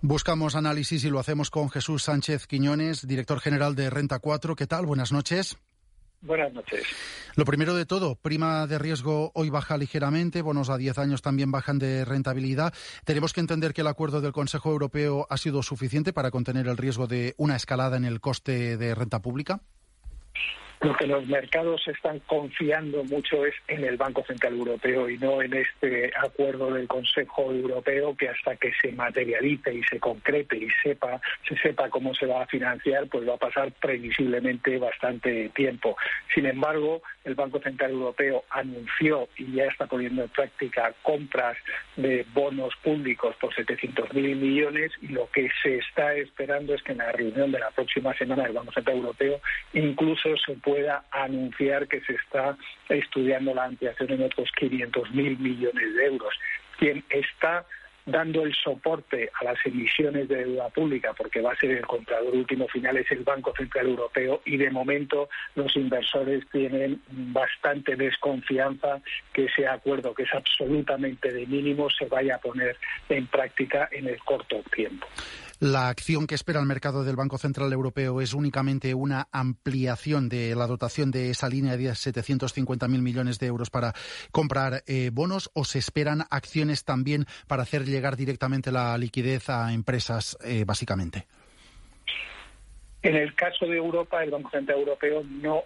Buscamos análisis y lo hacemos con Jesús Sánchez Quiñones, director general de Renta 4. ¿Qué tal? Buenas noches. Buenas noches. Lo primero de todo, prima de riesgo hoy baja ligeramente, bonos a 10 años también bajan de rentabilidad. Tenemos que entender que el acuerdo del Consejo Europeo ha sido suficiente para contener el riesgo de una escalada en el coste de renta pública. Lo que los mercados están confiando mucho es en el Banco Central Europeo y no en este acuerdo del Consejo Europeo que hasta que se materialice y se concrete y sepa se sepa cómo se va a financiar, pues va a pasar previsiblemente bastante tiempo. Sin embargo, el Banco Central Europeo anunció y ya está poniendo en práctica compras de bonos públicos por 700.000 millones y lo que se está esperando es que en la reunión de la próxima semana del Banco Central Europeo incluso se pueda anunciar que se está estudiando la ampliación en otros 500.000 millones de euros. Quien está dando el soporte a las emisiones de deuda pública, porque va a ser el comprador último final, es el Banco Central Europeo y de momento los inversores tienen bastante desconfianza que ese acuerdo, que es absolutamente de mínimo, se vaya a poner en práctica en el corto tiempo. La acción que espera el mercado del Banco Central Europeo es únicamente una ampliación de la dotación de esa línea de 750.000 millones de euros para comprar eh, bonos o se esperan acciones también para hacer llegar directamente la liquidez a empresas, eh, básicamente. En el caso de Europa, el Banco Central Europeo no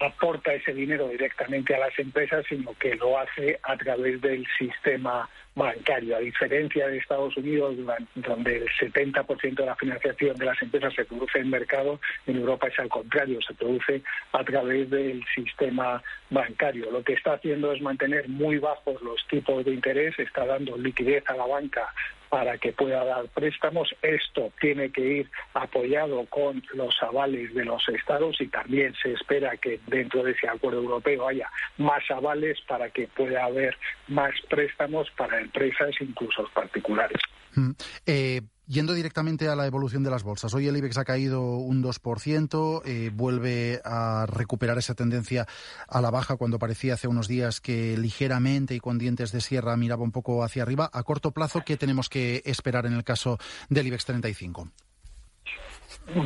aporta ese dinero directamente a las empresas, sino que lo hace a través del sistema bancario, a diferencia de Estados Unidos, donde el 70% de la financiación de las empresas se produce en mercado, en Europa es al contrario, se produce a través del sistema bancario. Lo que está haciendo es mantener muy bajos los tipos de interés, está dando liquidez a la banca para que pueda dar préstamos. Esto tiene que ir apoyado con los avales de los estados y también se espera que dentro de ese acuerdo europeo haya más avales para que pueda haber más préstamos para empresas, incluso particulares. Mm. Eh, Yendo directamente a la evolución de las bolsas, hoy el IBEX ha caído un 2%, eh, vuelve a recuperar esa tendencia a la baja cuando parecía hace unos días que ligeramente y con dientes de sierra miraba un poco hacia arriba. A corto plazo, ¿qué tenemos que esperar en el caso del IBEX 35?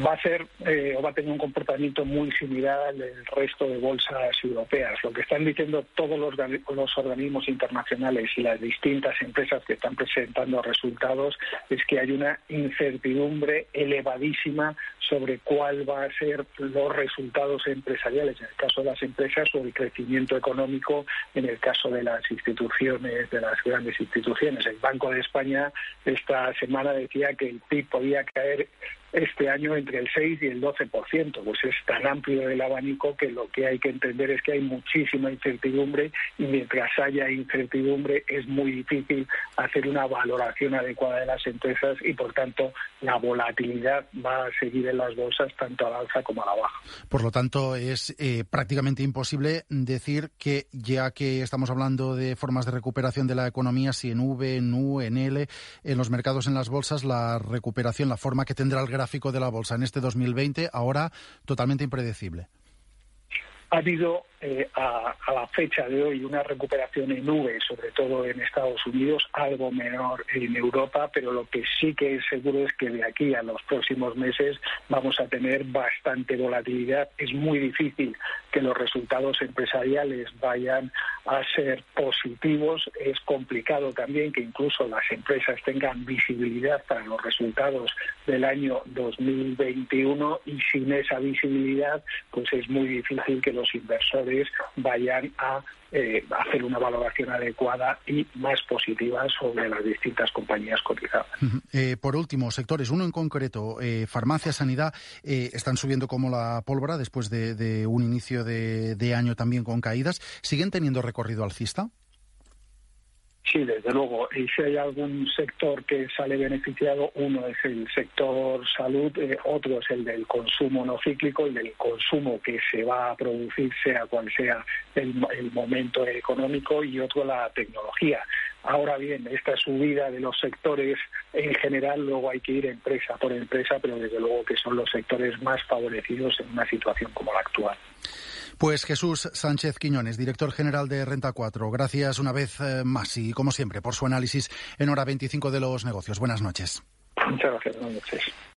Va a ser eh, o va a tener un comportamiento muy similar al del resto de bolsas europeas. Lo que están diciendo todos los, los, organismos internacionales y las distintas empresas que están presentando resultados es que hay una incertidumbre elevadísima sobre cuál va a ser los resultados empresariales en el caso de las empresas o el crecimiento económico en el caso de las instituciones, de las grandes instituciones. El Banco de España esta semana decía que el PIB podía caer este año entre el 6 y el 12%. Pues es tan amplio el abanico que lo que hay que entender es que hay muchísima incertidumbre y mientras haya incertidumbre es muy difícil hacer una valoración adecuada de las empresas y por tanto la volatilidad va a seguir en las bolsas tanto a la alza como a la baja. Por lo tanto, es eh, prácticamente imposible decir que ya que estamos hablando de formas de recuperación de la economía, si en V, en U, en L, en los mercados, en las bolsas, la recuperación, la forma que tendrá el gráfico de la bolsa en este 2020, ahora totalmente impredecible. Ha habido eh, a, la fecha de hoy una recuperación en nube, sobre todo en Estados Unidos, algo menor en Europa, pero lo que sí que es seguro es que de aquí a los próximos meses vamos a tener bastante volatilidad. Es muy difícil que los resultados empresariales vayan a ser positivos. Es complicado también que incluso las empresas tengan visibilidad para los resultados del año 2021 y sin esa visibilidad, pues es muy difícil que los inversores vayan a eh, hacer una valoración adecuada y más positiva sobre las distintas compañías cotizadas. Eh, por último, sectores, uno en concreto, eh, farmacia, sanidad, están subiendo como la pólvora después de, un inicio de, año también con caídas. ¿Siguen teniendo recorrido alcista? Sí, desde luego. Y si hay algún sector que sale beneficiado, uno es el sector salud, eh, otro es el del consumo no cíclico, el del consumo que se va a producir, sea cual sea el, el momento económico, y otro la tecnología. Ahora bien, esta subida de los sectores en general, luego hay que ir empresa por empresa, pero desde luego que son los sectores más favorecidos en una situación como la actual. Pues Jesús Sánchez Quiñones, director general de Renta 4, gracias una vez eh, más y como siempre por su análisis en hora 25 de los negocios. Buenas noches. Muchas gracias, buenas noches.